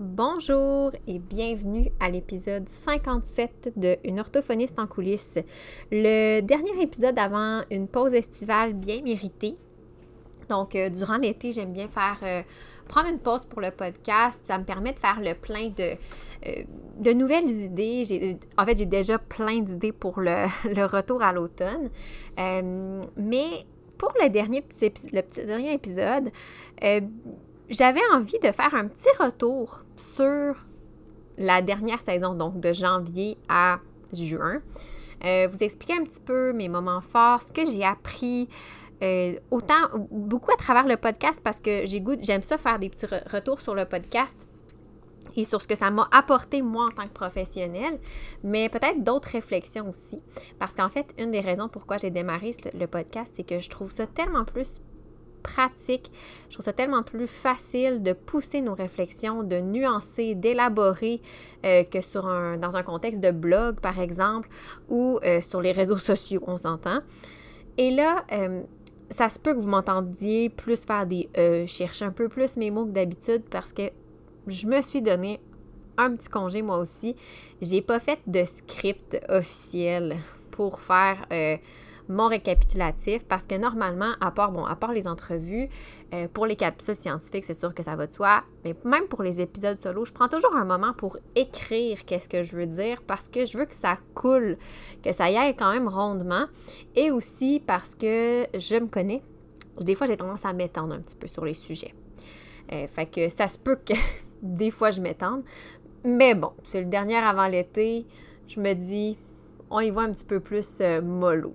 Bonjour et bienvenue à l'épisode 57 de Une orthophoniste en coulisses. Le dernier épisode avant une pause estivale bien méritée. Donc, euh, durant l'été, j'aime bien faire euh, prendre une pause pour le podcast. Ça me permet de faire le plein de, euh, nouvelles idées. En fait, j'ai déjà plein d'idées pour le, retour à l'automne. mais pour le dernier épisode, j'avais envie de faire un petit retour sur la dernière saison, donc de janvier à juin. Euh, vous expliquer un petit peu mes moments forts, ce que j'ai appris, euh, autant, beaucoup à travers le podcast parce que j'aime ça faire des petits retours sur le podcast et sur ce que ça m'a apporté moi en tant que professionnel, mais peut-être d'autres réflexions aussi. Parce qu'en fait, une des raisons pourquoi j'ai démarré le podcast, c'est que je trouve ça tellement plus pratique. Je trouve ça tellement plus facile de pousser nos réflexions, de nuancer, d'élaborer euh, que sur un, dans un contexte de blog, par exemple, ou euh, sur les réseaux sociaux, on s'entend. Et là, euh, ça se peut que vous m'entendiez plus faire des E, chercher un peu plus mes mots que d'habitude parce que je me suis donné un petit congé moi aussi. J'ai pas fait de script officiel pour faire mon récapitulatif parce que normalement, à part, bon, à part les entrevues, euh, pour les capsules scientifiques, c'est sûr que ça va de soi, mais même pour les épisodes solo, je prends toujours un moment pour écrire qu'est-ce que je veux dire parce que je veux que ça coule, que ça y aille quand même rondement et aussi parce que je me connais. Des fois, j'ai tendance à m'étendre un petit peu sur les sujets. Euh, fait que ça se peut que des fois je m'étende. Mais bon, c'est le dernier avant l'été. Je me dis, on y voit un petit peu plus euh, mollo.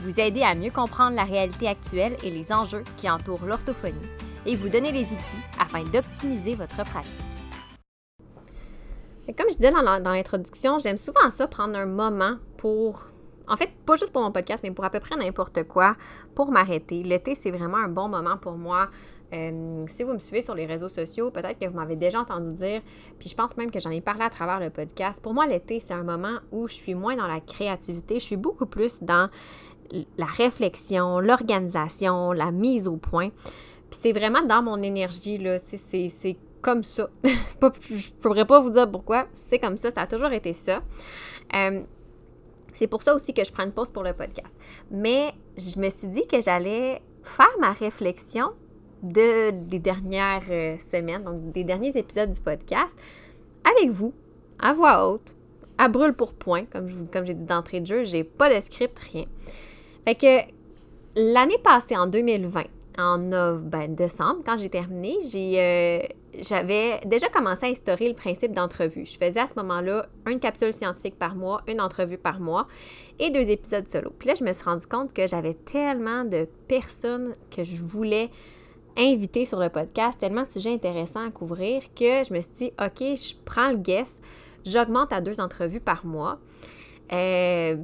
Vous aider à mieux comprendre la réalité actuelle et les enjeux qui entourent l'orthophonie et vous donner les outils afin d'optimiser votre pratique. comme je disais dans l'introduction, j'aime souvent ça, prendre un moment pour, en fait, pas juste pour mon podcast, mais pour à peu près n'importe quoi, pour m'arrêter. L'été, c'est vraiment un bon moment pour moi. Euh, si vous me suivez sur les réseaux sociaux, peut-être que vous m'avez déjà entendu dire, puis je pense même que j'en ai parlé à travers le podcast. Pour moi, l'été, c'est un moment où je suis moins dans la créativité, je suis beaucoup plus dans la réflexion, l'organisation, la mise au point. Puis c'est vraiment dans mon énergie, là. C'est comme ça. je ne pourrais pas vous dire pourquoi. C'est comme ça. Ça a toujours été ça. Euh, c'est pour ça aussi que je prends une pause pour le podcast. Mais je me suis dit que j'allais faire ma réflexion de, des dernières euh, semaines, donc des derniers épisodes du podcast, avec vous, à voix haute, à brûle pour point, comme, comme j'ai dit d'entrée de jeu. J'ai pas de script, rien. Fait que l'année passée, en 2020, en ben, décembre, quand j'ai terminé, euh, j'avais déjà commencé à instaurer le principe d'entrevue. Je faisais à ce moment-là une capsule scientifique par mois, une entrevue par mois et deux épisodes solo. Puis là, je me suis rendu compte que j'avais tellement de personnes que je voulais inviter sur le podcast, tellement de sujets intéressants à couvrir que je me suis dit, OK, je prends le guest, j'augmente à deux entrevues par mois. Euh,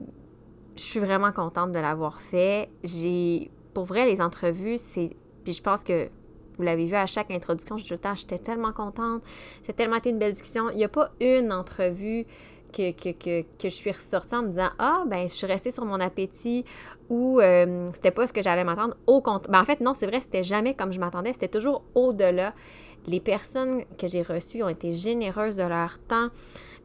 je suis vraiment contente de l'avoir fait. J'ai, pour vrai, les entrevues, c'est, puis je pense que vous l'avez vu à chaque introduction, je j'étais tellement contente. C'est tellement été une belle discussion. Il n'y a pas une entrevue que, que, je suis ressortie en me disant Ah, ben, je suis restée sur mon appétit ou euh, c'était pas ce que j'allais m'attendre. Au compte. Ben, en fait, non, c'est vrai, c'était jamais comme je m'attendais. C'était toujours au-delà. Les personnes que j'ai reçues ont été généreuses de leur temps.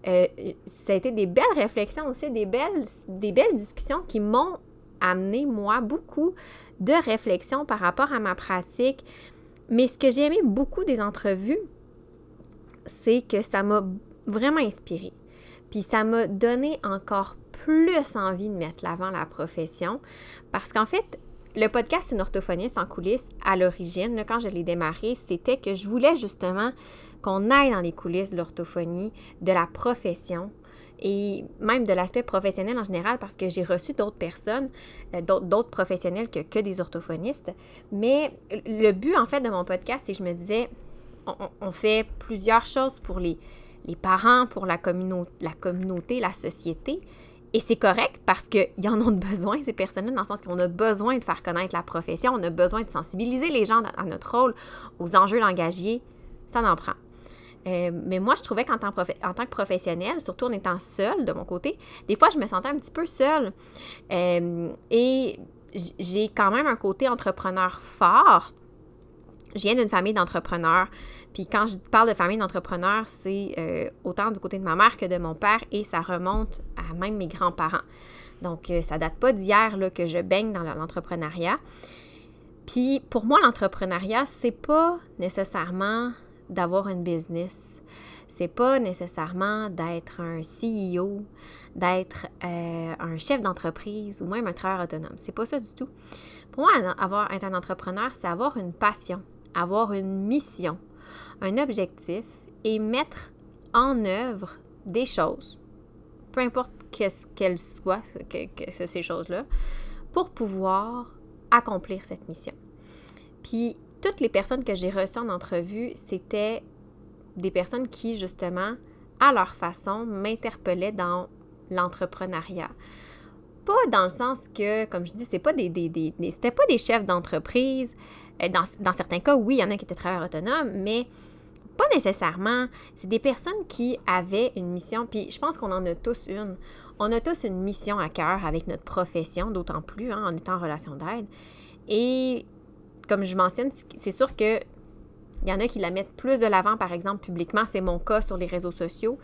Euh, ça a été des belles réflexions aussi, des belles, des belles discussions qui m'ont amené, moi, beaucoup de réflexions par rapport à ma pratique. Mais ce que j'ai aimé beaucoup des entrevues, c'est que ça m'a vraiment inspiré. Puis ça m'a donné encore plus envie de mettre l'avant la profession. Parce qu'en fait, le podcast Une orthophoniste en coulisses, à l'origine, quand je l'ai démarré, c'était que je voulais justement qu'on aille dans les coulisses de l'orthophonie, de la profession et même de l'aspect professionnel en général parce que j'ai reçu d'autres personnes, euh, d'autres professionnels que, que, des orthophonistes. Mais le but en fait de mon podcast, c'est que je me disais, on, fait plusieurs choses pour les, les parents, pour la, la communauté, la société. Et c'est correct parce qu'ils en ont besoin, ces personnes-là, dans le sens qu'on a besoin de faire connaître la profession, on a besoin de sensibiliser les gens à notre rôle, aux enjeux langagiers. Ça en prend. Euh, mais moi, je trouvais qu'en tant, que professionnel, surtout en étant seule de mon côté, des fois, je me sentais un petit peu seule. Euh, et j'ai quand même un côté entrepreneur fort. Je viens d'une famille d'entrepreneurs. Puis quand je parle de famille d'entrepreneurs, c'est euh, autant du côté de ma mère que de mon père et ça remonte à même mes grands-parents. Donc, ça date pas d'hier que je baigne dans l'entrepreneuriat. Puis pour moi, l'entrepreneuriat, c'est pas nécessairement d'avoir une business. C'est pas nécessairement d'être un CEO, d'être euh, un chef d'entreprise ou même un travailleur autonome. C'est pas ça du tout. Pour moi, avoir, être un entrepreneur, c'est avoir une passion, avoir une mission, un objectif et mettre en œuvre des choses, peu importe qu'est-ce qu'elles soient, que, ces choses-là, pour pouvoir accomplir cette mission. Puis toutes les personnes que j'ai reçues en entrevue, c'était des personnes qui, justement, à leur façon, m'interpellaient dans l'entrepreneuriat. Pas dans le sens que, comme je dis, pas des, c'était pas des chefs d'entreprise. Euh, dans, dans, certains cas, oui, il y en a qui étaient travailleurs autonomes, mais pas nécessairement. C'est des personnes qui avaient une mission, puis je pense qu'on en a tous une. On a tous une mission à cœur avec notre profession, d'autant plus hein, en étant en relation d'aide. Et comme je mentionne, c'est sûr que il y en a qui la mettent plus de l'avant, par exemple, publiquement. C'est mon cas sur les réseaux sociaux.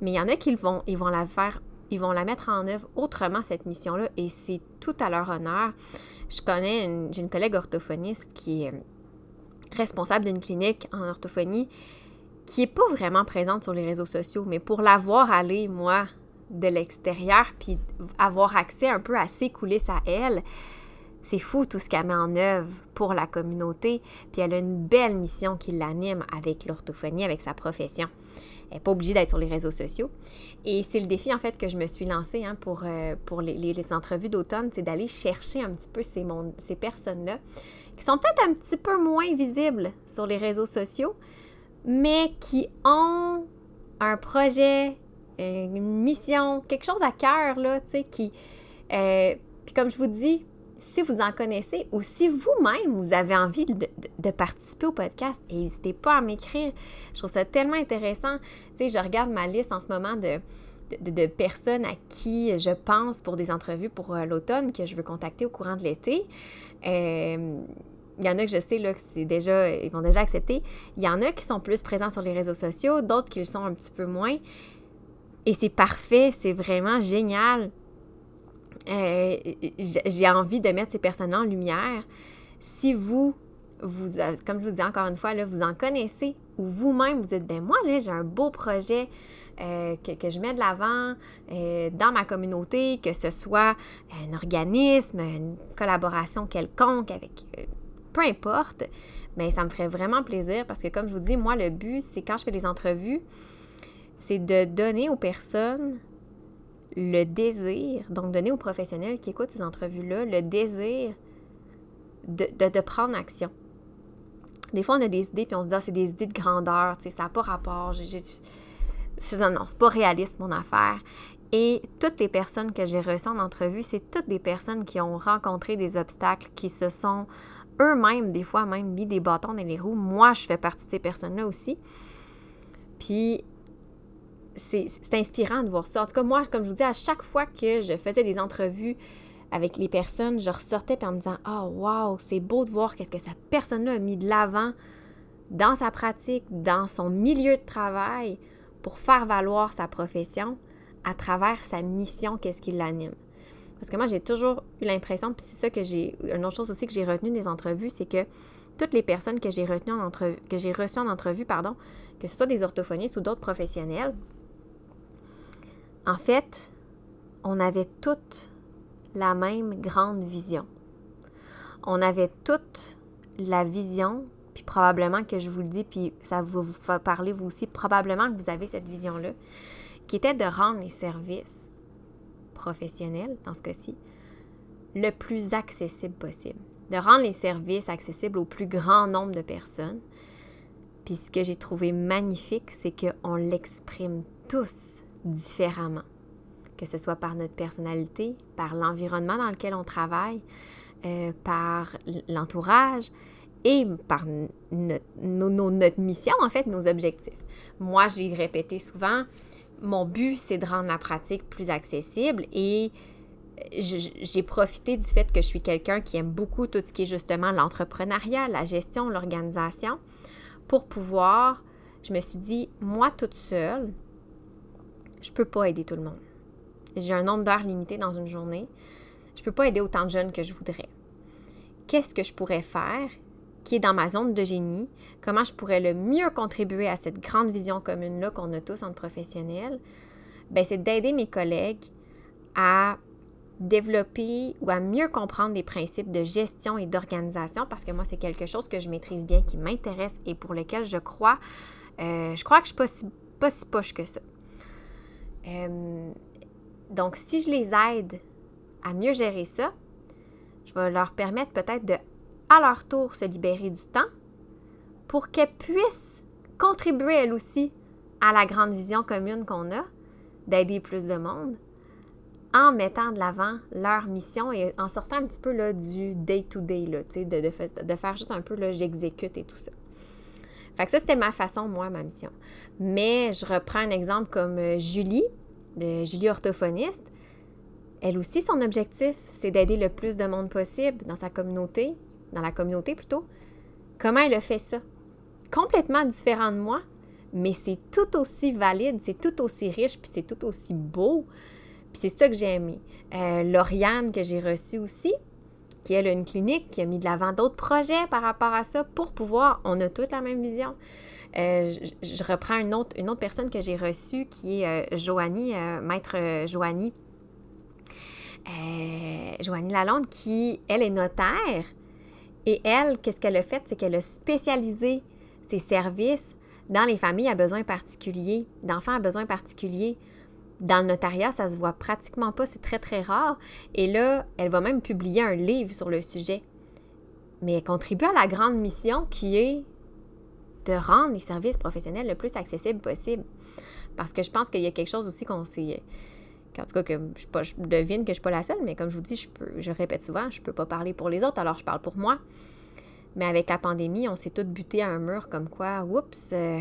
Mais il y en a qui vont, ils vont la faire, ils vont la mettre en œuvre autrement, cette mission-là, et c'est tout à leur honneur. Je connais, j'ai une collègue orthophoniste qui est responsable d'une clinique en orthophonie, qui n'est pas vraiment présente sur les réseaux sociaux, mais pour la voir aller, moi, de l'extérieur, puis avoir accès un peu à ses coulisses à elle, c'est fou tout ce qu'elle met en œuvre pour la communauté, puis elle a une belle mission qui l'anime avec l'orthophonie, avec sa profession. Elle n'est pas obligée d'être sur les réseaux sociaux. Et c'est le défi, en fait, que je me suis lancé hein, pour, euh, les, entrevues d'automne, c'est d'aller chercher un petit peu ces, ces personnes-là qui sont peut-être un petit peu moins visibles sur les réseaux sociaux, mais qui ont un projet, une mission, quelque chose à cœur, là, tu sais, qui... Euh, puis comme je vous dis, si vous en connaissez ou si vous-même vous avez envie de, participer au podcast, n'hésitez pas à m'écrire. Je trouve ça tellement intéressant. Tu sais, je regarde ma liste en ce moment de, personnes à qui je pense pour des entrevues pour euh, l'automne que je veux contacter au courant de l'été. Euh, il y en a que je sais là, que c'est déjà, ils vont déjà accepter. Il y en a qui sont plus présents sur les réseaux sociaux, d'autres qui le sont un petit peu moins. Et c'est parfait, c'est vraiment génial. Euh, j'ai envie de mettre ces personnes en lumière. Si vous, vous, comme je vous dis encore une fois, vous en connaissez ou vous-même vous dites, ben moi, là, j'ai un beau projet euh, que, je mets de l'avant euh, dans ma communauté, que ce soit un organisme, une collaboration quelconque peu importe, mais ça me ferait vraiment plaisir parce que comme je vous dis, moi, le but, c'est quand je fais des entrevues, c'est de donner aux personnes le désir, donc donner aux professionnels qui écoutent ces entrevues-là, le désir de, prendre action. Des fois, on a des idées, puis on se dit, ah, c'est des idées de grandeur, tu sais, ça n'a pas rapport. J'ai, non, c'est pas réaliste, mon affaire. Et toutes les personnes que j'ai reçues en entrevue, c'est toutes des personnes qui ont rencontré des obstacles, qui se sont eux-mêmes, des fois, même mis des bâtons dans les roues. Moi, je fais partie de ces personnes-là aussi. Puis, c'est inspirant de voir ça. En tout cas, moi, comme je vous dis, à chaque fois que je faisais des entrevues avec les personnes, je ressortais en me disant Oh, wow, c'est beau de voir qu'est-ce que cette personne-là a mis de l'avant dans sa pratique, dans son milieu de travail pour faire valoir sa profession à travers sa mission, qu'est-ce qui l'anime. Parce que moi, j'ai toujours eu l'impression, puis c'est ça que j'ai. Une autre chose aussi que j'ai retenu des entrevues, c'est que toutes les personnes que j'ai en reçues en entrevue, pardon, que ce soit des orthophonistes ou d'autres professionnels, en fait, on avait toute la même grande vision. On avait toute la vision, puis probablement que je vous le dis, puis ça va vous faire parler vous aussi, probablement que vous avez cette vision-là, qui était de rendre les services professionnels, dans ce cas-ci, le plus accessible possible. De rendre les services accessibles au plus grand nombre de personnes, Puis ce que j'ai trouvé magnifique, c'est qu'on l'exprime tous différemment, que ce soit par notre personnalité, par l'environnement dans lequel on travaille, euh, par l'entourage et par notre, notre mission, en fait, nos objectifs. Moi, je l'ai répété souvent, mon but, c'est de rendre la pratique plus accessible et j'ai profité du fait que je suis quelqu'un qui aime beaucoup tout ce qui est justement l'entrepreneuriat, la gestion, l'organisation, pour pouvoir, je me suis dit, moi toute seule, je peux pas aider tout le monde. J'ai un nombre d'heures limité dans une journée. Je peux pas aider autant de jeunes que je voudrais. Qu'est-ce que je pourrais faire qui est dans ma zone de génie? Comment je pourrais le mieux contribuer à cette grande vision commune-là qu'on a tous entre professionnels? Ben, c'est d'aider mes collègues à développer ou à mieux comprendre des principes de gestion et d'organisation parce que moi, c'est quelque chose que je maîtrise bien, qui m'intéresse et pour lequel je crois. Euh, je crois que je ne suis pas si, poche que ça. Euh, donc, si je les aide à mieux gérer ça, je vais leur permettre peut-être de, à leur tour, se libérer du temps pour qu'elles puissent contribuer elles aussi à la grande vision commune qu'on a d'aider plus de monde en mettant de l'avant leur mission et en sortant un petit peu du day-to-day, de, de, de, faire juste un peu j'exécute et tout ça. Fait que ça, c'était ma façon, moi, ma mission. Mais je reprends un exemple comme euh, Julie, de Julie orthophoniste. Elle aussi, son objectif, c'est d'aider le plus de monde possible dans sa communauté, dans la communauté plutôt. Comment elle a fait ça? Complètement différent de moi, mais c'est tout aussi valide, c'est tout aussi riche, puis c'est tout aussi beau. Puis c'est ça que j'ai aimé. Euh, Lauriane, que j'ai reçue aussi, qui elle a une clinique, qui a mis de l'avant d'autres projets par rapport à ça pour pouvoir, on a toute la même vision. Euh, je, reprends une autre, personne que j'ai reçue qui est euh, Joanie, maître Joanie. Joanie Lalonde, qui, elle, est notaire. Et elle, qu'est-ce qu'elle a fait? C'est qu'elle a spécialisé ses services dans les familles à besoins particuliers, d'enfants à besoins particuliers. Dans le notariat, ça se voit pratiquement pas, c'est très très rare. Et là, elle va même publier un livre sur le sujet. Mais elle contribue à la grande mission qui est de rendre les services professionnels le plus accessibles possible. Parce que je pense qu'il y a quelque chose aussi qu'on sait. En tout cas, que je, je, devine que je ne suis pas la seule, mais comme je vous dis, je, répète souvent, je ne peux pas parler pour les autres, alors je parle pour moi. Mais avec la pandémie, on s'est tous buté à un mur comme quoi, oups, euh,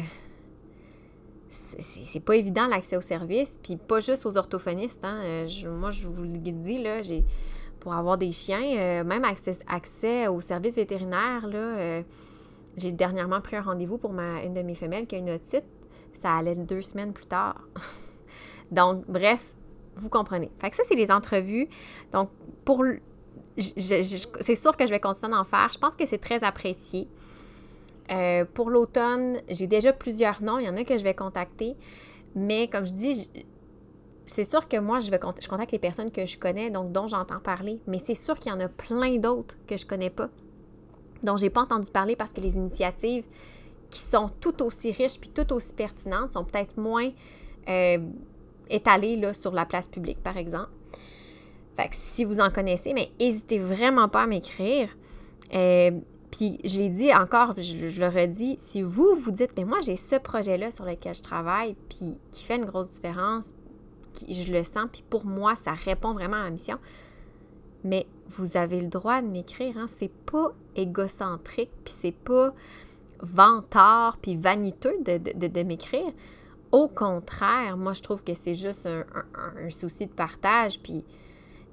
c'est pas évident l'accès aux services, puis pas juste aux orthophonistes. Hein. Euh, moi, je vous le dis, là, j'ai pour avoir des chiens, euh, même accès, accès aux services vétérinaires, là, euh, j'ai dernièrement pris un rendez-vous pour ma, une de mes femelles qui a une otite. Ça allait deux semaines plus tard. Donc, bref, vous comprenez. Fait que ça, c'est les entrevues. Donc, pour. C'est sûr que je vais continuer d'en faire. Je pense que c'est très apprécié. Euh, pour l'automne, j'ai déjà plusieurs noms. Il y en a que je vais contacter. Mais comme je dis, c'est sûr que moi, je, je contacte les personnes que je connais, donc dont j'entends parler. Mais c'est sûr qu'il y en a plein d'autres que je connais pas, dont j'ai pas entendu parler parce que les initiatives qui sont tout aussi riches puis tout aussi pertinentes sont peut-être moins euh, étalées là, sur la place publique, par exemple. Fait que si vous en connaissez, mais n'hésitez vraiment pas à m'écrire. Euh, puis je l'ai dit encore, je, le redis, si vous vous dites, mais moi j'ai ce projet-là sur lequel je travaille, puis qui fait une grosse différence, qui, je le sens, puis pour moi ça répond vraiment à ma mission, mais vous avez le droit de m'écrire, hein? c'est pas égocentrique, puis c'est pas vantard, puis vaniteux de, m'écrire. Au contraire, moi je trouve que c'est juste un, un, souci de partage, puis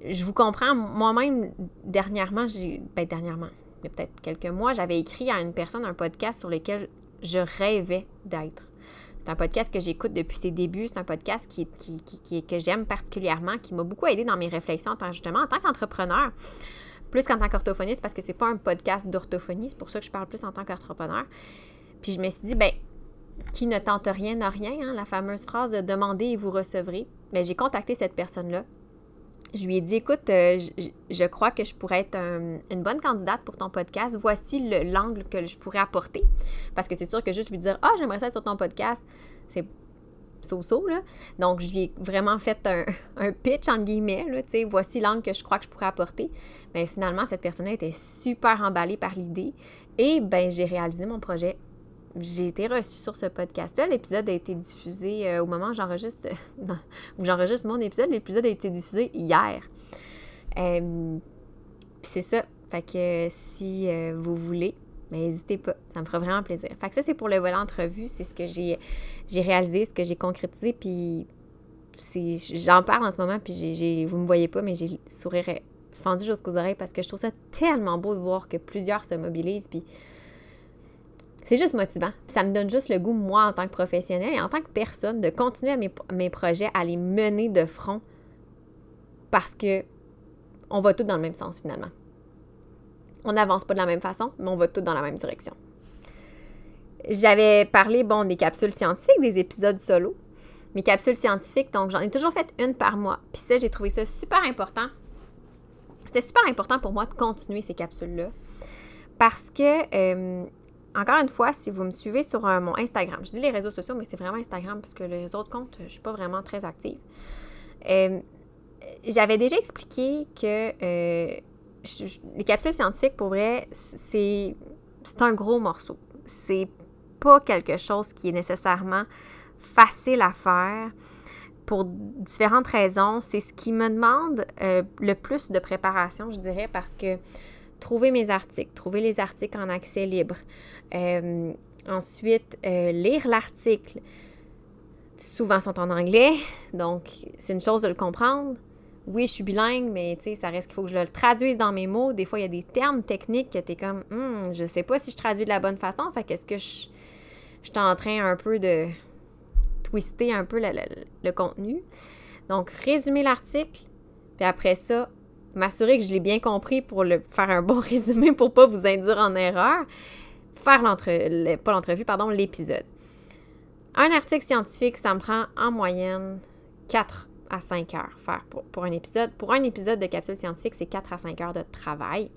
je vous comprends, moi-même, dernièrement, j'ai. Ben, dernièrement, peut-être quelques mois, j'avais écrit à une personne un podcast sur lequel je rêvais d'être. C'est un podcast que j'écoute depuis ses débuts. C'est un podcast qui, qui, que j'aime particulièrement, qui m'a beaucoup aidé dans mes réflexions, justement en tant qu'entrepreneur, plus qu'en tant qu'orthophoniste, parce que c'est pas un podcast d'orthophonie. C'est pour ça que je parle plus en tant qu'entrepreneur. Puis je me suis dit, ben, qui ne tente rien n'a rien, hein, la fameuse phrase de demander et vous recevrez. Mais ben, j'ai contacté cette personne-là je lui ai dit, écoute, euh, je, crois que je pourrais être une bonne candidate pour ton podcast. Voici l'angle que je pourrais apporter. Parce que c'est sûr que juste lui dire, ah, j'aimerais ça être sur ton podcast, c'est so-so. Donc, je lui ai vraiment fait un, pitch, entre guillemets, voici l'angle que je crois que je pourrais apporter. Mais finalement, cette personne-là était super emballée par l'idée. Et ben j'ai réalisé mon projet j'ai été reçue sur ce podcast-là. L'épisode a été diffusé au moment où j'enregistre, où j'enregistre mon épisode. L'épisode a été diffusé hier. Puis c'est ça. Fait que si vous voulez, mais n'hésitez pas, ça me fera vraiment plaisir. Fait que ça, c'est pour le volet entrevue, c'est ce que j'ai, j'ai réalisé, ce que j'ai concrétisé, puis j'en parle en ce moment, puis vous me voyez pas, mais j'ai le sourire fendu jusqu'aux oreilles parce que je trouve ça tellement beau de voir que plusieurs se mobilisent, puis c'est juste motivant. Ça me donne juste le goût, moi, en tant que professionnel et en tant que personne, de continuer à mes, mes projets, à les mener de front parce que on va tous dans le même sens finalement. On n'avance pas de la même façon, mais on va tous dans la même direction. J'avais parlé, bon, des capsules scientifiques, des épisodes solo. Mes capsules scientifiques, donc j'en ai toujours fait une par mois. Puis ça, j'ai trouvé ça super important. C'était super important pour moi de continuer ces capsules-là. Parce que, euh, encore une fois, si vous me suivez sur euh, mon Instagram, je dis les réseaux sociaux, mais c'est vraiment Instagram parce que les autres comptes, je ne suis pas vraiment très active. Euh, j'avais déjà expliqué que les capsules scientifiques, pour vrai, c'est un gros morceau. C'est pas quelque chose qui est nécessairement facile à faire pour différentes raisons. C'est ce qui me demande euh, le plus de préparation, je dirais, parce que trouver mes articles, trouver les articles en accès libre, euh, ensuite euh, lire l'article, souvent sont en anglais, donc c'est une chose de le comprendre oui, je suis bilingue, mais tu sais, ça reste qu'il faut que je le traduise dans mes mots. Des fois, il y a des termes techniques que tu es comme, hum, je sais pas si je traduis de la bonne façon. Fait qu'est-ce que je, je suis en train un peu de twister un peu le, contenu? Donc, résumer l'article, puis après ça, m'assurer que je l'ai bien compris pour le, faire un bon résumé pour pas vous induire en erreur. Faire l'entre, pas l'entrevue, pardon, l'épisode. Un article scientifique, ça me prend en moyenne 4 à 5 heures faire pour, un épisode. Pour un épisode de capsule scientifique, c'est 4 à 5 heures de travail.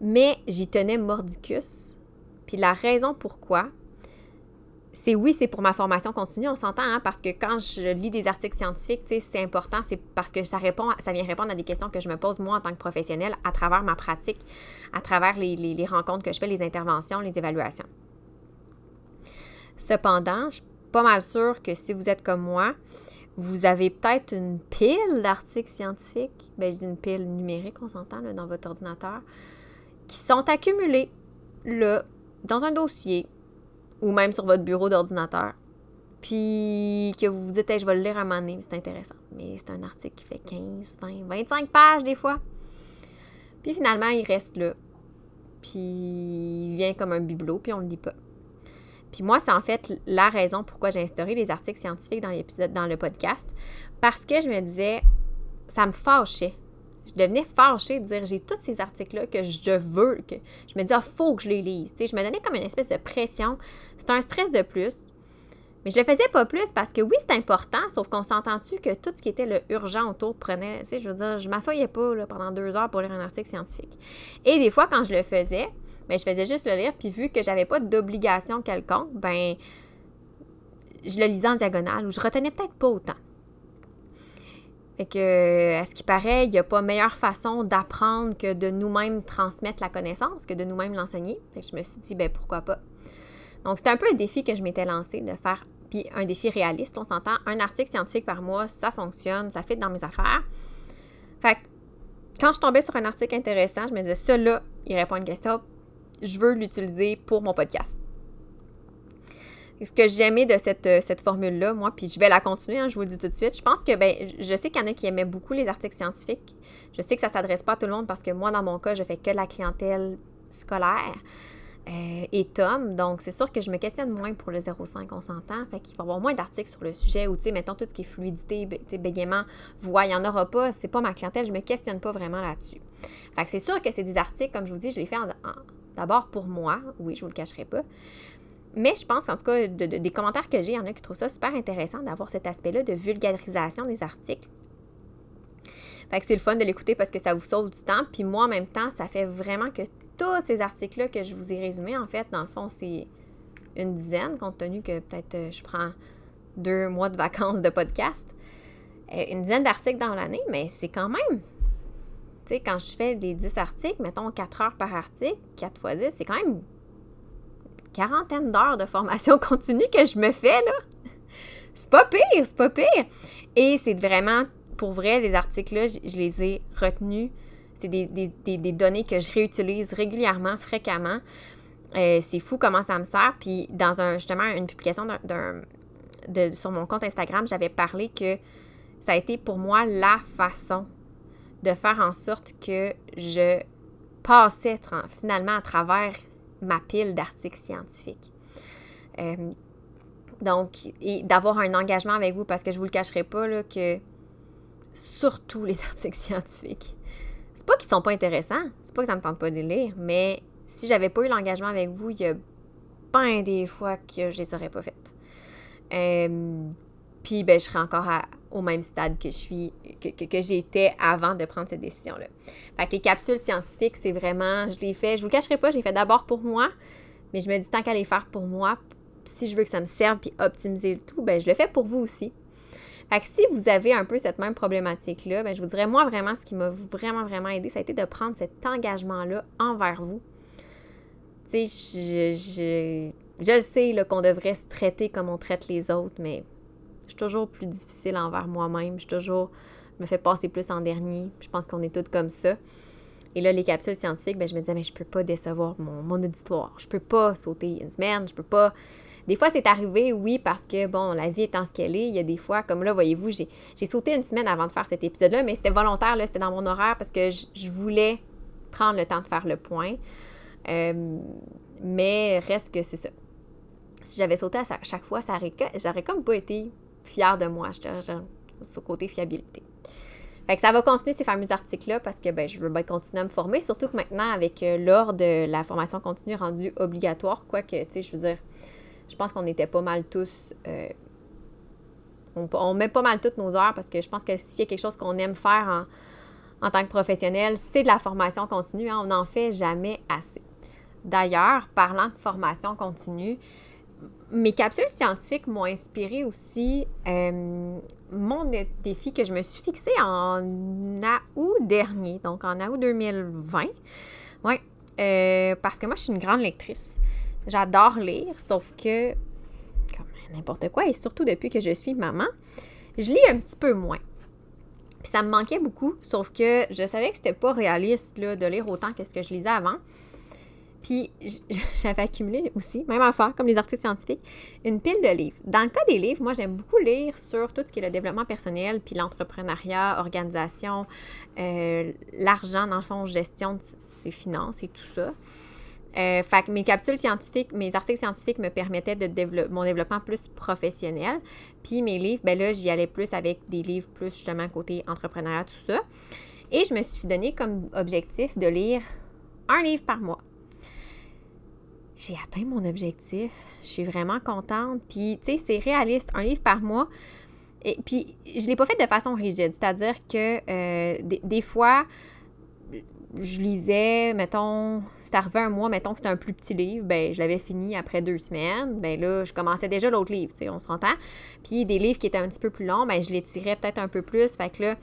Mais j'y tenais mordicus. Puis la raison pourquoi, c'est oui, c'est pour ma formation continue, on s'entend, hein, parce que quand je lis des articles scientifiques, c'est important, c'est parce que ça vient répondre à des questions que je me pose moi en tant que professionnelle à travers ma pratique, à travers les rencontres que je fais, les interventions, les évaluations. Cependant, je suis pas mal sûre que si vous êtes comme moi, vous avez peut-être une pile d'articles scientifiques, ben, je dis une pile numérique, on s'entend, dans votre ordinateur, qui sont accumulés dans un dossier ou même sur votre bureau d'ordinateur. Puis que vous vous dites, je vais le lire à un moment donné, c'est intéressant. Mais c'est un article qui fait 15, 20, 25 pages des fois. Puis finalement, il reste là. Puis il vient comme un bibelot, puis on le lit pas. Puis moi, c'est en fait la raison pourquoi j'ai instauré les articles scientifiques dans dans le podcast, parce que je me disais, ça me fâchait. Je devenais fâchée de dire j'ai tous ces articles-là que je veux, que je me disais, il faut que je les lise. je me donnais comme une espèce de pression. C'est un stress de plus. Mais je le faisais pas plus parce que oui, c'est important, sauf qu'on s'entend-tu que tout ce qui était le urgent autour prenait. Je veux dire, je m'assoyais pas pendant deux heures pour lire un article scientifique. Et des fois, quand je le faisais, mais je faisais juste le lire, puis vu que j'avais pas d'obligation quelconque, ben je le lisais en diagonale ou je retenais peut-être pas autant. Fait que, à ce qui paraît, il n'y a pas meilleure façon d'apprendre que de nous-mêmes transmettre la connaissance, que de nous-mêmes l'enseigner. Fait que je me suis dit, ben pourquoi pas. Donc, c'était un peu un défi que je m'étais lancé de faire, puis un défi réaliste, on s'entend. Un article scientifique par mois, ça fonctionne, ça fait dans mes affaires. Fait que, quand je tombais sur un article intéressant, je me disais, ça là, il répond à une question, je veux l'utiliser pour mon podcast. Ce que j'aimais de cette, euh, cette formule-là, moi, puis je vais la continuer, hein, je vous le dis tout de suite, je pense que, ben, je sais qu'il y en a qui aimaient beaucoup les articles scientifiques. Je sais que ça ne s'adresse pas à tout le monde parce que moi, dans mon cas, je fais que la clientèle scolaire. Euh, et Tom. Donc, c'est sûr que je me questionne moins pour le 0,5, on s'entend. Fait qu'il va y avoir moins d'articles sur le sujet ou, tu sais, mettons tout ce qui est fluidité, bégaiement, voix, il n'y en aura pas. C'est pas ma clientèle, je me questionne pas vraiment là-dessus. Fait que c'est sûr que c'est des articles, comme je vous dis, je les fais en, D'abord pour moi, oui, je ne vous le cacherai pas. Mais je pense, en tout cas, des commentaires que j'ai, il y en a qui trouvent ça super intéressant d'avoir cet aspect-là de vulgarisation des articles. Fait que c'est le fun de l'écouter parce que ça vous sauve du temps. Puis moi, en même temps, ça fait vraiment que tous ces articles-là que je vous ai résumés, en fait, dans le fond, c'est une dizaine, compte tenu que peut-être euh, je prends deux mois de vacances de podcast. Euh, une dizaine d'articles dans l'année, mais c'est quand même tu sais, quand je fais les 10 articles, mettons 4 heures par article, 4 fois 10, c'est quand même quarantaine d'heures de formation continue que je me fais, là. C'est pas pire, c'est pas pire. Et c'est vraiment, pour vrai, les articles-là, je, les ai retenus. C'est des, des, données que je réutilise régulièrement, fréquemment. Euh, c'est fou comment ça me sert. Puis dans un, justement une publication de, sur mon compte Instagram, j'avais parlé que ça a été pour moi la façon de faire en sorte que je passais finalement à travers ma pile d'articles scientifiques. Euh, donc, et d'avoir un engagement avec vous, parce que je vous le cacherai pas, là, que surtout les articles scientifiques, c'est pas qu'ils sont pas intéressants, c'est pas que ça me tente pas de les lire, mais si j'avais pas eu l'engagement avec vous, il y a bien des fois que je les aurais pas faites. Euh, puis, ben, je serais encore au même stade que je suis, que, que, j'étais avant de prendre cette décision-là. Fait que les capsules scientifiques, c'est vraiment, je les fais, je vous cacherai pas, je les fais d'abord pour moi, mais je me dis tant qu'à les faire pour moi, si je veux que ça me serve puis optimiser le tout, ben je le fais pour vous aussi. Fait si vous avez un peu cette même problématique-là, ben je vous dirais, moi, vraiment, ce qui m'a vraiment, vraiment aidé, ça a été de prendre cet engagement-là envers vous. Tu sais, je, je, le sais qu'on devrait se traiter comme on traite les autres, mais je suis toujours plus difficile envers moi-même. Je suis toujours, me fais passer plus en dernier. Je pense qu'on est toutes comme ça. Et là, les capsules scientifiques, ben, je me disais, mais je peux pas décevoir mon, mon auditoire. Je peux pas sauter une semaine. Je peux pas des fois, c'est arrivé, oui, parce que, bon, la vie étant ce qu'elle est, il y a des fois, comme là, voyez-vous, j'ai sauté une semaine avant de faire cet épisode-là, mais c'était volontaire, là, c'était dans mon horaire parce que je, voulais prendre le temps de faire le point. Euh, mais reste que c'est ça. Si j'avais sauté à chaque fois, ça j'aurais comme pas été fière de moi, je sur côté fiabilité. Fait que ça va continuer ces fameux articles-là parce que ben, je veux continuer à me former, surtout que maintenant, avec euh, l'ordre de la formation continue rendue obligatoire, quoique, tu sais, je veux dire, je pense qu'on était pas mal tous. Euh, on, met pas mal toutes nos heures parce que je pense que s'il y a quelque chose qu'on aime faire en, tant que professionnel, c'est de la formation continue. Hein. on n'en fait jamais assez. D'ailleurs, parlant de formation continue, mes capsules scientifiques m'ont inspiré aussi euh, mon défi que je me suis fixé en août dernier, donc en août 2020. Oui, euh, parce que moi, je suis une grande lectrice. J'adore lire, sauf que, comme n'importe quoi, et surtout depuis que je suis maman, je lis un petit peu moins. Puis ça me manquait beaucoup, sauf que je savais que c'était pas réaliste là, de lire autant que ce que je lisais avant. Puis j'avais accumulé aussi, même affaire, comme les articles scientifiques, une pile de livres. Dans le cas des livres, moi j'aime beaucoup lire sur tout ce qui est le développement personnel, puis l'entrepreneuriat, organisation, euh, l'argent, dans le fond, gestion de ses finances et tout ça. Euh, fait que mes capsules scientifiques, mes articles scientifiques me permettaient de développer mon développement plus professionnel. Puis mes livres, ben là, j'y allais plus avec des livres plus justement côté entrepreneuriat, tout ça. Et je me suis donné comme objectif de lire un livre par mois. J'ai atteint mon objectif. Je suis vraiment contente. Puis, tu sais, c'est réaliste. Un livre par mois. Et puis, je ne l'ai pas fait de façon rigide. C'est-à-dire que euh, des, fois, je lisais, mettons, c'est arrivé un mois, mettons que c'était un plus petit livre, ben je l'avais fini après deux semaines, ben là, je commençais déjà l'autre livre, tu sais, on se entend. Puis des livres qui étaient un petit peu plus longs, ben je les tirais peut-être un peu plus, fait que là,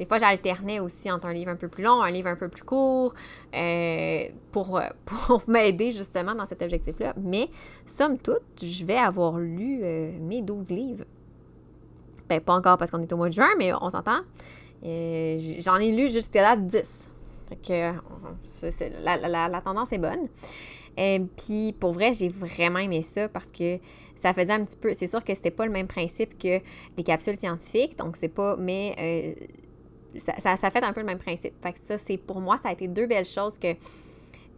des fois, j'alternais aussi entre un livre un peu plus long, un livre un peu plus court, euh, pour, pour m'aider justement dans cet objectif-là. Mais, somme toute, je vais avoir lu euh, mes 12 livres. Ben, pas encore parce qu'on est au mois de juin, mais on s'entend. Euh, j'en ai lu jusqu'à la 10 que la, tendance est bonne. Et puis pour vrai, j'ai vraiment aimé ça parce que ça faisait un petit peu. C'est sûr que c'était pas le même principe que les capsules scientifiques, donc c'est pas. Mais ça, fait un peu le même principe. Fait que ça, c'est pour moi, ça a été deux belles choses que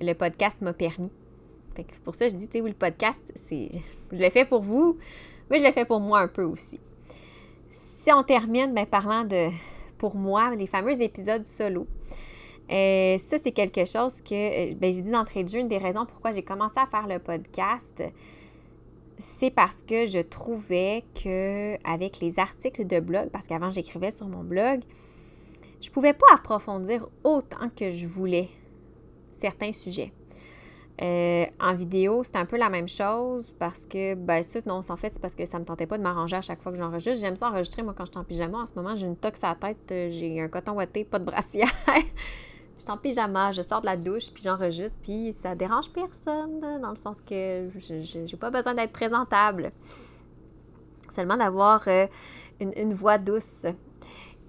le podcast m'a permis. Fait que c'est pour ça je dis, tu sais, oui, le podcast, c'est. Je l'ai fait pour vous, mais je l'ai fait pour moi un peu aussi. Si on termine, ben, parlant de, pour moi, les fameux épisodes solo. Euh, ça, c'est quelque chose que euh, ben, j'ai dit d'entrée de jeu. Une des raisons pourquoi j'ai commencé à faire le podcast, c'est parce que je trouvais que avec les articles de blog, parce qu'avant j'écrivais sur mon blog, je pouvais pas approfondir autant que je voulais certains sujets. Euh, en vidéo, c'est un peu la même chose parce que, ben, ça, non, en fait, c'est parce que ça me tentait pas de m'arranger à chaque fois que j'enregistre. J'aime ça enregistrer, moi, quand je suis en pyjama. En ce moment, j'ai une tox à la tête, j'ai un coton ouaté, pas de brassière. je suis en pyjama, je sors de la douche, puis j'enregistre, puis ça dérange personne, dans le sens que je n'ai pas besoin d'être présentable. Seulement d'avoir euh, une, voix douce.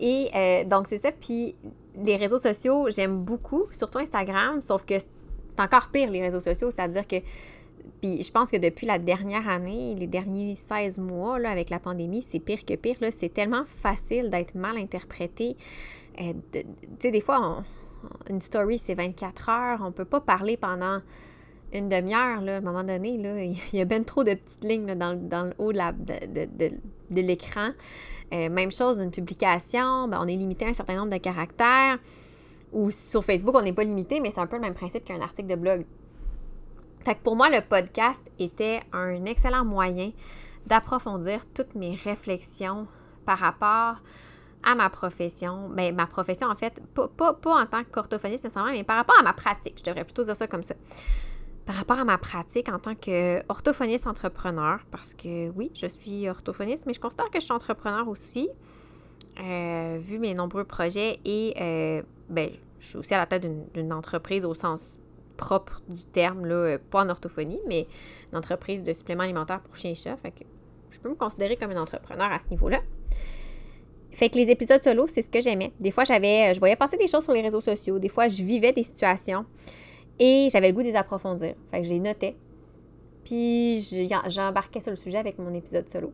Et euh, donc, c'est ça. Puis les réseaux sociaux, j'aime beaucoup, surtout Instagram, sauf que c'est encore pire les réseaux sociaux, c'est-à-dire que puis je pense que depuis la dernière année, les derniers 16 mois là, avec la pandémie, c'est pire que pire. C'est tellement facile d'être mal interprété. Euh, tu sais, des fois, une story, c'est 24 heures. On peut pas parler pendant une demi-heure. À un moment donné, là, il y a bien trop de petites lignes dans, le haut de, l'écran. Euh, même chose, une publication, ben, on est limité à un certain nombre de caractères. Ou sur Facebook, on n'est pas limité, mais c'est un peu le même principe qu'un article de blog. Fait que pour moi, le podcast était un excellent moyen d'approfondir toutes mes réflexions par rapport à ma profession. Bien, ma profession, en fait, pas, pas, en tant qu'orthophoniste nécessairement, mais par rapport à ma pratique. Je devrais plutôt dire ça comme ça. Par rapport à ma pratique en tant qu'orthophoniste entrepreneur, parce que oui, je suis orthophoniste, mais je considère que je suis entrepreneur aussi, euh, vu mes nombreux projets et euh, ben, je suis aussi à la tête d'une entreprise au sens propre du terme, là, euh, pas en orthophonie, mais une entreprise de suppléments alimentaires pour chiens et chats. Fait que je peux me considérer comme un entrepreneur à ce niveau-là. Fait que les épisodes solo, c'est ce que j'aimais. Des fois, j'avais, je voyais passer des choses sur les réseaux sociaux. Des fois, je vivais des situations et j'avais le goût de les approfondir. Fait que je les notais. Puis j'embarquais sur le sujet avec mon épisode solo.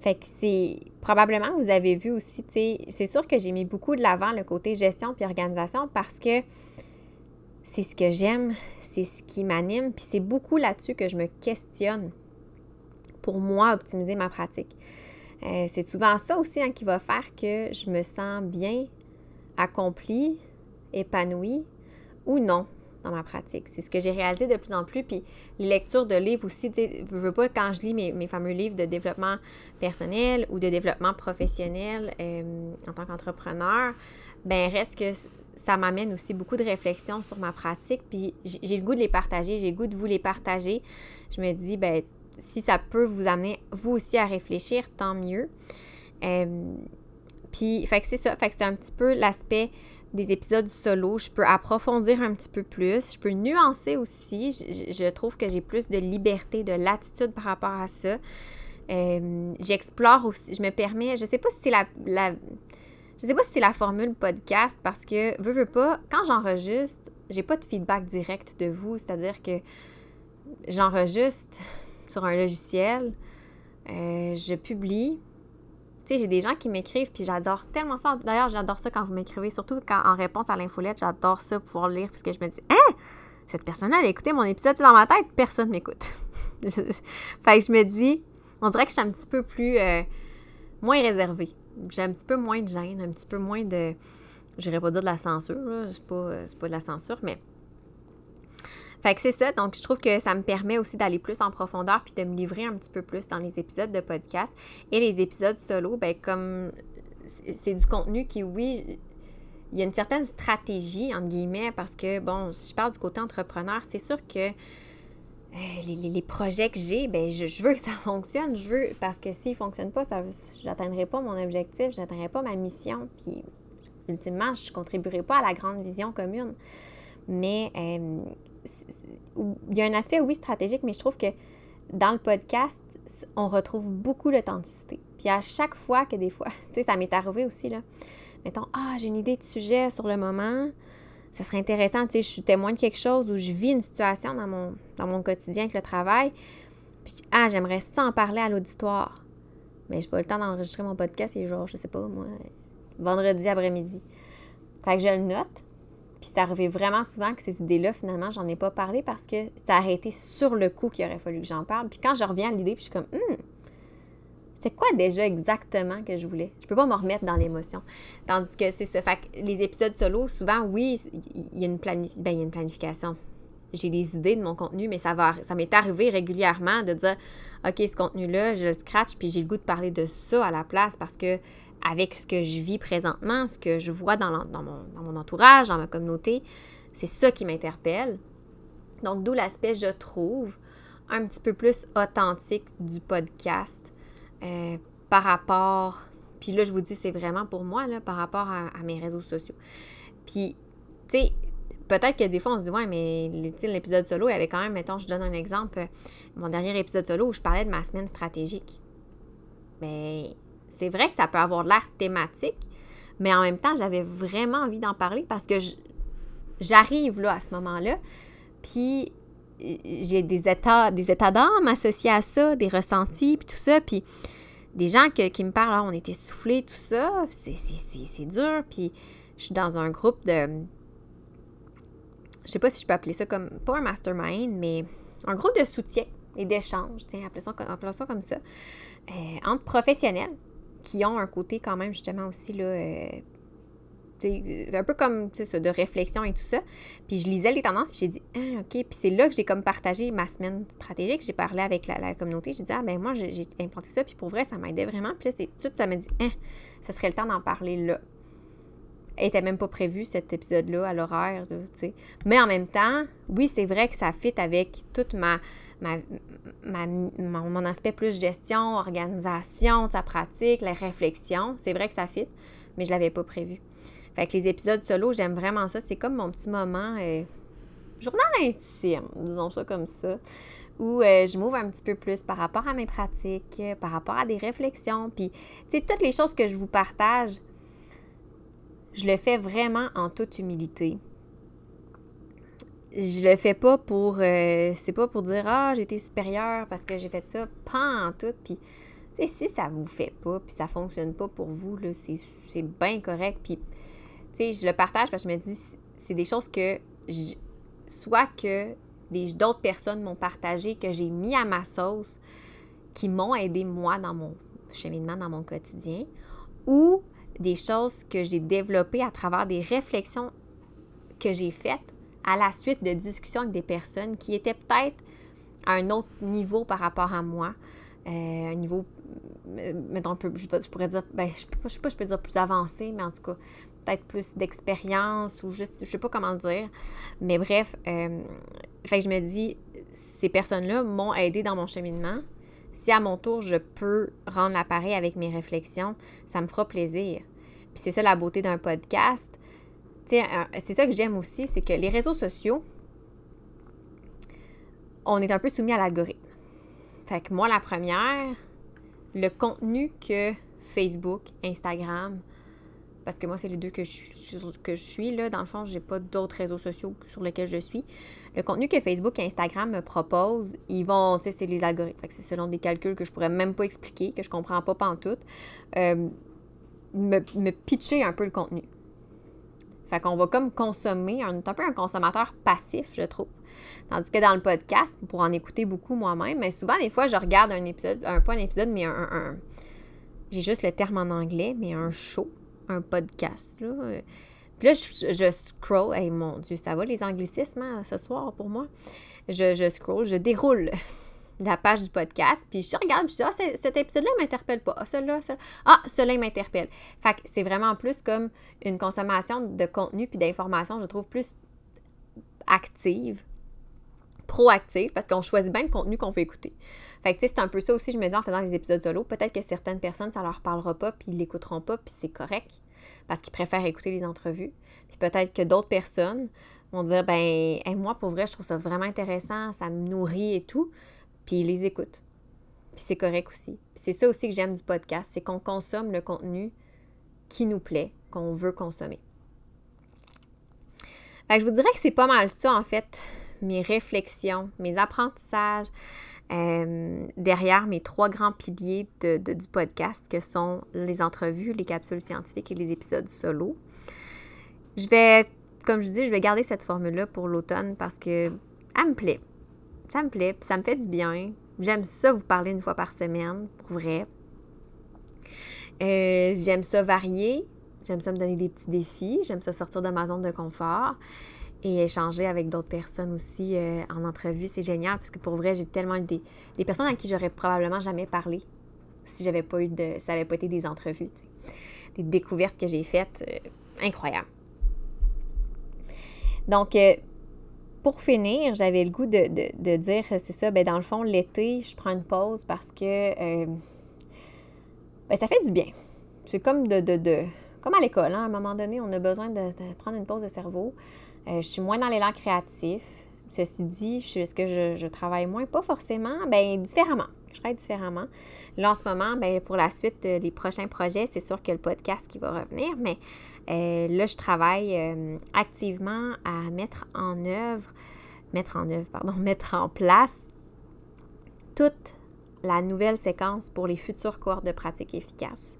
Fait que c'est probablement, vous avez vu aussi, tu sais, c'est sûr que j'ai mis beaucoup de l'avant le côté gestion puis organisation parce que c'est ce que j'aime, c'est ce qui m'anime, puis c'est beaucoup là-dessus que je me questionne pour moi optimiser ma pratique. Euh, c'est souvent ça aussi hein, qui va faire que je me sens bien accomplie, épanouie ou non dans ma pratique. C'est ce que j'ai réalisé de plus en plus. Puis les lectures de livres aussi, tu sais, je veux pas quand je lis mes, fameux livres de développement personnel ou de développement professionnel euh, en tant qu'entrepreneur, ben reste que ça m'amène aussi beaucoup de réflexions sur ma pratique. Puis j'ai le goût de les partager, j'ai le goût de vous les partager. Je me dis, ben si ça peut vous amener vous aussi à réfléchir, tant mieux. Euh, puis, fait que c'est ça. Fait que c'est un petit peu l'aspect des épisodes solo. Je peux approfondir un petit peu plus. Je peux nuancer aussi. Je, trouve que j'ai plus de liberté, de latitude par rapport à ça. Euh, j'explore aussi. Je me permets. Je sais pas si c'est la, je sais pas si c'est la formule podcast parce que, veux, veux pas, quand j'enregistre, j'ai pas de feedback direct de vous. C'est-à-dire que j'enregistre sur un logiciel, euh, je publie. J'ai des gens qui m'écrivent, puis j'adore tellement ça. D'ailleurs, j'adore ça quand vous m'écrivez, surtout quand en réponse à l'infolette, j'adore ça, pouvoir lire, parce que je me dis, hein, cette personne-là, elle a écouté mon épisode dans ma tête, personne m'écoute. fait que je me dis, on dirait que je suis un petit peu plus, euh, moins réservée j'ai un petit peu moins de gêne, un petit peu moins de. Je pas dire de la censure, c'est pas, pas de la censure, mais. Fait que c'est ça. Donc, je trouve que ça me permet aussi d'aller plus en profondeur puis de me livrer un petit peu plus dans les épisodes de podcast. Et les épisodes solo, ben comme c'est du contenu qui, oui, il y a une certaine stratégie, entre guillemets, parce que, bon, si je parle du côté entrepreneur, c'est sûr que euh, les, projets que j'ai, ben, je, veux que ça fonctionne. Je veux, parce que s'ils ne fonctionnent pas, je n'atteindrai pas mon objectif, je n'atteindrai pas ma mission. Puis, ultimement, je ne contribuerai pas à la grande vision commune. Mais euh, il y a un aspect, oui, stratégique, mais je trouve que dans le podcast, on retrouve beaucoup d'authenticité. Puis à chaque fois que des fois, tu sais, ça m'est arrivé aussi, là, mettons, ah, j'ai une idée de sujet sur le moment, ça serait intéressant, tu sais, je suis témoin de quelque chose où je vis une situation dans mon, dans mon quotidien avec le travail. Puis, ah, j'aimerais ça en parler à l'auditoire. Mais j'ai pas le temps d'enregistrer mon podcast, et genre, je sais pas, moi, vendredi après-midi. Fait que je le note. Puis c'est arrivé vraiment souvent que ces idées-là, finalement, j'en ai pas parlé parce que ça a été sur le coup qu'il aurait fallu que j'en parle. Puis quand je reviens à l'idée, puis je suis comme, hum, c'est quoi déjà exactement que je voulais? Je peux pas me remettre dans l'émotion. Tandis que c'est ça. Fait que les épisodes solo, souvent, oui, il y a une, ben, y a une planification. J'ai des idées de mon contenu, mais ça va ça m'est arrivé régulièrement de dire OK, ce contenu-là, je le scratch, puis j'ai le goût de parler de ça à la place parce que avec ce que je vis présentement, ce que je vois dans, mon, dans mon entourage, dans ma communauté, c'est ça qui m'interpelle. Donc, d'où l'aspect, je trouve, un petit peu plus authentique du podcast euh, par rapport, puis là je vous dis c'est vraiment pour moi, là, par rapport à, mes réseaux sociaux. Puis, tu sais, peut-être que des fois, on se dit, ouais, mais l'épisode solo, il y avait quand même, mettons, je donne un exemple, mon dernier épisode solo où je parlais de ma semaine stratégique. Mais ben, c'est vrai que ça peut avoir l'air thématique, mais en même temps, j'avais vraiment envie d'en parler parce que j'arrive là à ce moment-là, puis j'ai des états, des états d'âme associés à ça, des ressentis, puis tout ça, puis des gens qui me parlent, ah, on était soufflés, tout ça, c'est dur, puis je suis dans un groupe de... Je sais pas si je peux appeler ça comme, pas un mastermind, mais un groupe de soutien et d'échange, tiens, appelons ça, ça comme ça, euh, entre professionnels qui ont un côté quand même justement aussi là, euh, un peu comme de réflexion et tout ça. Puis je lisais les tendances, puis j'ai dit, ah, OK. Puis c'est là que j'ai comme partagé ma semaine stratégique. J'ai parlé avec la, communauté. J'ai dit, ah, ben moi, j'ai implanté ça, puis pour vrai, ça m'aidait vraiment. Puis là, tout, ça m'a dit, ah, ça serait le temps d'en parler là. Elle était même pas prévu cet épisode-là à l'horaire. Mais en même temps, oui, c'est vrai que ça fit avec toute ma, ma, mon aspect plus gestion, organisation, sa pratique, la réflexion. C'est vrai que ça fit, mais je l'avais pas prévu. Fait que les épisodes solo, j'aime vraiment ça. C'est comme mon petit moment euh, journal intime, disons ça comme ça, où euh, je m'ouvre un petit peu plus par rapport à mes pratiques, par rapport à des réflexions. Puis, tu toutes les choses que je vous partage, je le fais vraiment en toute humilité. Je le fais pas pour. Euh, c'est pas pour dire Ah, j'ai été supérieure parce que j'ai fait ça. Pas en tout. Puis, si ça vous fait pas, puis ça fonctionne pas pour vous, c'est bien correct. Puis, tu sais, je le partage parce que je me dis, c'est des choses que, soit que d'autres personnes m'ont partagé, que j'ai mis à ma sauce, qui m'ont aidé moi dans mon cheminement, dans mon quotidien, ou des choses que j'ai développées à travers des réflexions que j'ai faites à la suite de discussions avec des personnes qui étaient peut-être à un autre niveau par rapport à moi, euh, un niveau, euh, mettons, je, pourrais dire, ben, je ne sais pas, je peux dire plus avancé, mais en tout cas, peut-être plus d'expérience ou juste, je sais pas comment dire. Mais bref, euh, fait que je me dis, ces personnes-là m'ont aidé dans mon cheminement. Si à mon tour, je peux rendre l'appareil avec mes réflexions, ça me fera plaisir. Puis c'est ça la beauté d'un podcast. C'est ça que j'aime aussi, c'est que les réseaux sociaux, on est un peu soumis à l'algorithme. Fait que moi, la première, le contenu que Facebook, Instagram, parce que moi, c'est les deux que je, que je suis. Là. Dans le fond, je n'ai pas d'autres réseaux sociaux sur lesquels je suis. Le contenu que Facebook et Instagram me proposent, ils vont, tu sais, c'est les algorithmes. c'est selon des calculs que je pourrais même pas expliquer, que je comprends pas pantoute, euh, me pitcher un peu le contenu. Fait qu'on va comme consommer, on est un peu un consommateur passif, je trouve. Tandis que dans le podcast, pour en écouter beaucoup moi-même, mais souvent, des fois, je regarde un épisode, un, pas un épisode, mais un j'ai juste le terme en anglais, mais un show un podcast. Là. Puis là, je, scroll. Hey, mon Dieu, ça va les anglicismes hein, ce soir pour moi. Je, je scroll, je déroule la page du podcast, puis je regarde, puis je dis, ah, cet épisode-là m'interpelle pas. Ah, celui-là, celui-là. Ah, celui-là, il m'interpelle. Fait que c'est vraiment plus comme une consommation de contenu puis d'informations, je trouve, plus active, proactive, parce qu'on choisit bien le contenu qu'on veut écouter. Fait que, tu sais, c'est un peu ça aussi, je me dis en faisant les épisodes solo. Peut-être que certaines personnes, ça leur parlera pas, puis ils l'écouteront pas, puis c'est correct, parce qu'ils préfèrent écouter les entrevues. Puis peut-être que d'autres personnes vont dire, ben, moi, pour vrai, je trouve ça vraiment intéressant, ça me nourrit et tout, puis ils les écoutent. Puis c'est correct aussi. c'est ça aussi que j'aime du podcast, c'est qu'on consomme le contenu qui nous plaît, qu'on veut consommer. Je vous dirais que c'est pas mal ça, en fait, mes réflexions, mes apprentissages, euh, derrière mes trois grands piliers du podcast, que sont les entrevues, les capsules scientifiques et les épisodes solo. Je vais, comme je dis, je vais garder cette formule-là pour l'automne parce que elle me plaît. Ça me plaît, puis ça me fait du bien. J'aime ça vous parler une fois par semaine, pour vrai. Euh, j'aime ça varier. J'aime ça me donner des petits défis. J'aime ça sortir de ma zone de confort et échanger avec d'autres personnes aussi euh, en entrevue. C'est génial parce que pour vrai, j'ai tellement eu des, personnes à qui j'aurais probablement jamais parlé si j'avais pas eu de. ça n'avait pas été des entrevues. Des découvertes que j'ai faites. Euh, incroyables. Donc, euh, pour finir, j'avais le goût de, de, dire, c'est ça, ben dans le fond, l'été, je prends une pause parce que ben, ça fait du bien. C'est comme de, comme à l'école, hein, à un moment donné, on a besoin de, prendre une pause de cerveau. je suis moins dans l'élan créatif. Ceci dit, est-ce que je, travaille moins? Pas forcément, bien différemment. Je travaille différemment. Là, en ce moment, bien, pour la suite des prochains projets, c'est sûr que le podcast qui va revenir, mais là, je travaille activement à mettre en œuvre, mettre en œuvre, pardon, mettre en place toute la nouvelle séquence pour les futures cohortes de pratique efficace.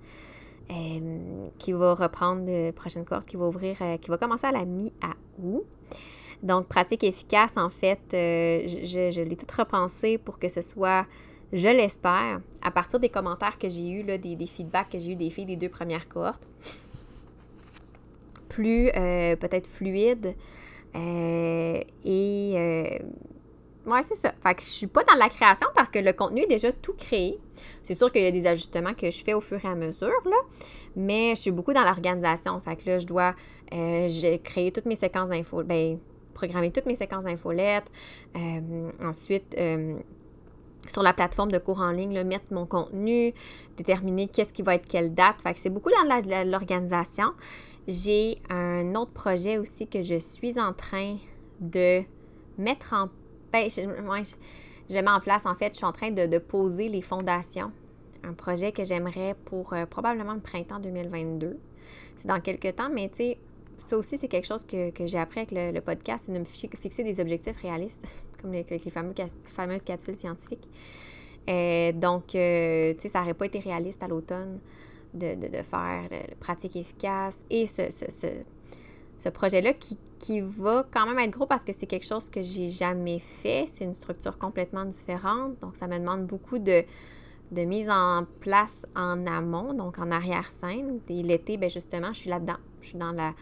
Euh, qui va reprendre de prochaine cohorte qui va ouvrir, euh, qui va commencer à la mi-août. Donc, pratique efficace, en fait, euh, je, l'ai tout repensé pour que ce soit, je l'espère, à partir des commentaires que j'ai eus, là, des, des, feedbacks que j'ai eus des filles des deux premières cohortes, plus peut-être fluide et Ouais, c'est ça. Fait que je suis pas dans la création parce que le contenu est déjà tout créé. C'est sûr qu'il y a des ajustements que je fais au fur et à mesure, là. Mais je suis beaucoup dans l'organisation. Fait que là, je dois euh, créer toutes mes séquences d'infos. Ben, programmer toutes mes séquences d'infolettes. Euh, ensuite, euh, sur la plateforme de cours en ligne, là, mettre mon contenu, déterminer qu'est-ce qui va être quelle date. Fait que c'est beaucoup dans l'organisation. J'ai un autre projet aussi que je suis en train de mettre en place ben, je, mets en place, en fait, je suis en train de, poser les fondations. Un projet que j'aimerais pour euh, probablement le printemps 2022. C'est dans quelques temps, mais tu sais, ça aussi, c'est quelque chose que, j'ai appris avec le, podcast, c'est de me fixer des objectifs réalistes, comme les, les fameuses capsules scientifiques. Euh, donc, euh, tu sais, ça n'aurait pas été réaliste à l'automne de, faire de, pratique efficace et ce, ce projet-là qui, qui va quand même être gros parce que c'est quelque chose que j'ai jamais fait. C'est une structure complètement différente. Donc, ça me demande beaucoup de, de mise en place en amont, donc en arrière-scène. Et l'été, bien justement, je suis là-dedans. Je suis dans la,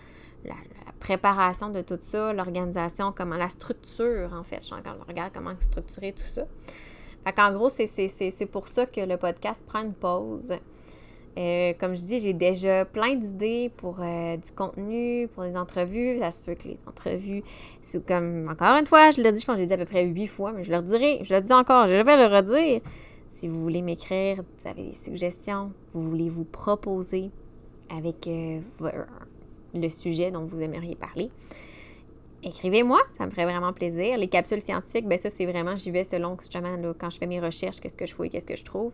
la, préparation de tout ça, l'organisation, comment la structure, en fait. Je regarde comment structurer tout ça. Fait qu'en gros, c'est pour ça que le podcast prend une pause. Euh, comme je dis, j'ai déjà plein d'idées pour euh, du contenu, pour des entrevues. Ça se peut que les entrevues, c'est comme, encore une fois, je l'ai dit, je pense que l'ai dit à peu près huit fois, mais je le redirai, je le dis encore, je vais le redire. Si vous voulez m'écrire, vous avez des suggestions, vous voulez vous proposer avec euh, le sujet dont vous aimeriez parler, écrivez-moi, ça me ferait vraiment plaisir. Les capsules scientifiques, ben ça, c'est vraiment, j'y vais selon justement là, quand je fais mes recherches, qu'est-ce que je fouille, qu'est-ce que je trouve.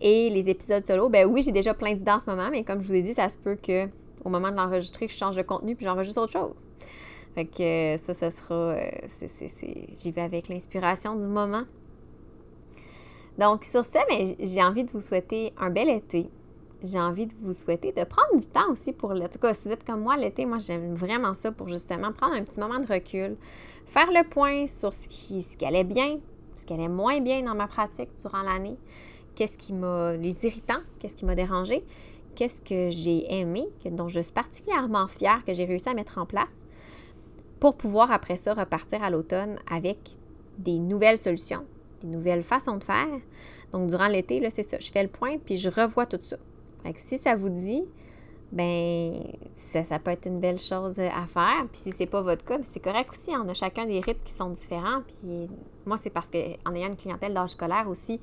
Et les épisodes solo, ben oui, j'ai déjà plein d'idées en ce moment, mais comme je vous ai dit, ça se peut que au moment de l'enregistrer, je change de contenu puis j'enregistre autre chose. Fait que ça, ça sera. Euh, j'y vais avec l'inspiration du moment. Donc, sur ça, ben, j'ai envie de vous souhaiter un bel été j'ai envie de vous souhaiter de prendre du temps aussi pour le. En tout cas, si vous êtes comme moi l'été, moi j'aime vraiment ça pour justement prendre un petit moment de recul, faire le point sur ce qui, ce qui allait bien, ce qui allait moins bien dans ma pratique durant l'année, qu'est-ce qui m'a. les irritants, qu'est-ce qui m'a dérangé, qu'est-ce que j'ai aimé, dont je suis particulièrement fière que j'ai réussi à mettre en place pour pouvoir après ça repartir à l'automne avec des nouvelles solutions, des nouvelles façons de faire. Donc, durant l'été, là, c'est ça. Je fais le point, puis je revois tout ça. Fait que si ça vous dit, ben ça, peut être une belle chose à faire. Puis si c'est pas votre cas, ben, c'est correct aussi. On a chacun des rythmes qui sont différents. Puis moi, c'est parce qu'en ayant une clientèle d'âge scolaire aussi,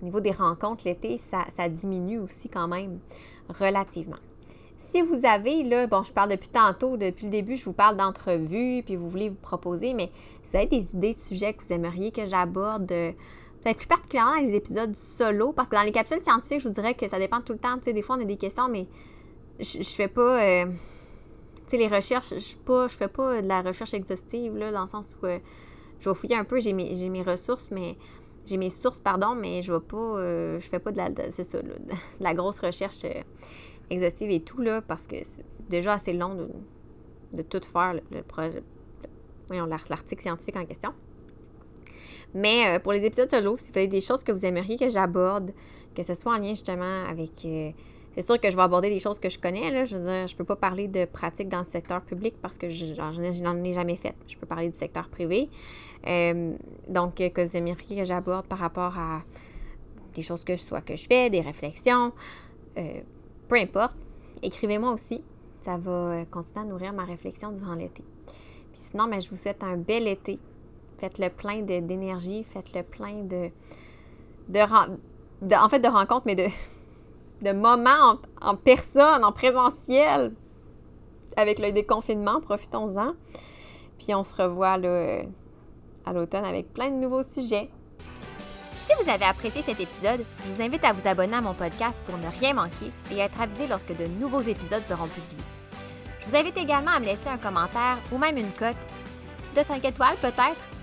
au niveau des rencontres l'été, ça, ça, diminue aussi quand même relativement. Si vous avez, là, bon, je parle depuis tantôt, depuis le début, je vous parle d'entrevues, puis vous voulez vous proposer, mais si vous avez des idées de sujets que vous aimeriez que j'aborde, plus particulièrement dans les épisodes solo, parce que dans les capsules scientifiques, je vous dirais que ça dépend tout le temps. Des fois, on a des questions, mais je, je fais pas. Euh, tu sais, les recherches, je ne fais pas de la recherche exhaustive, là, dans le sens où euh, je vais fouiller un peu, j'ai mes, mes ressources, mais. J'ai mes sources, pardon, mais je vais pas. Euh, je fais pas de la. De la grosse recherche exhaustive et tout, là, parce que c'est déjà assez long de, de tout faire, le, projet. voyons, l'article scientifique en question. Mais euh, pour les épisodes solo, si vous avez des choses que vous aimeriez que j'aborde, que ce soit en lien justement avec. Euh, c'est sûr que je vais aborder des choses que je connais. Là. Je veux dire, je peux pas parler de pratique dans le secteur public parce que je n'en ai jamais fait. Je peux parler du secteur privé. Euh, donc, que vous aimeriez que j'aborde par rapport à des choses que je sois que je fais, des réflexions, peu importe. Écrivez-moi aussi. Ça va continuer à nourrir ma réflexion durant l'été. Puis sinon, ben, je vous souhaite un bel été Faites le plein d'énergie, faites le plein de, de, en fait, de rencontres, mais de, de moments en, personne, en présentiel, avec le déconfinement. Profitons-en. Puis on se revoit là, à l'automne avec plein de nouveaux sujets. Si vous avez apprécié cet épisode, je vous invite à vous abonner à mon podcast pour ne rien manquer et être avisé lorsque de nouveaux épisodes seront publiés. Je vous invite également à me laisser un commentaire ou même une cote de 5 étoiles peut-être?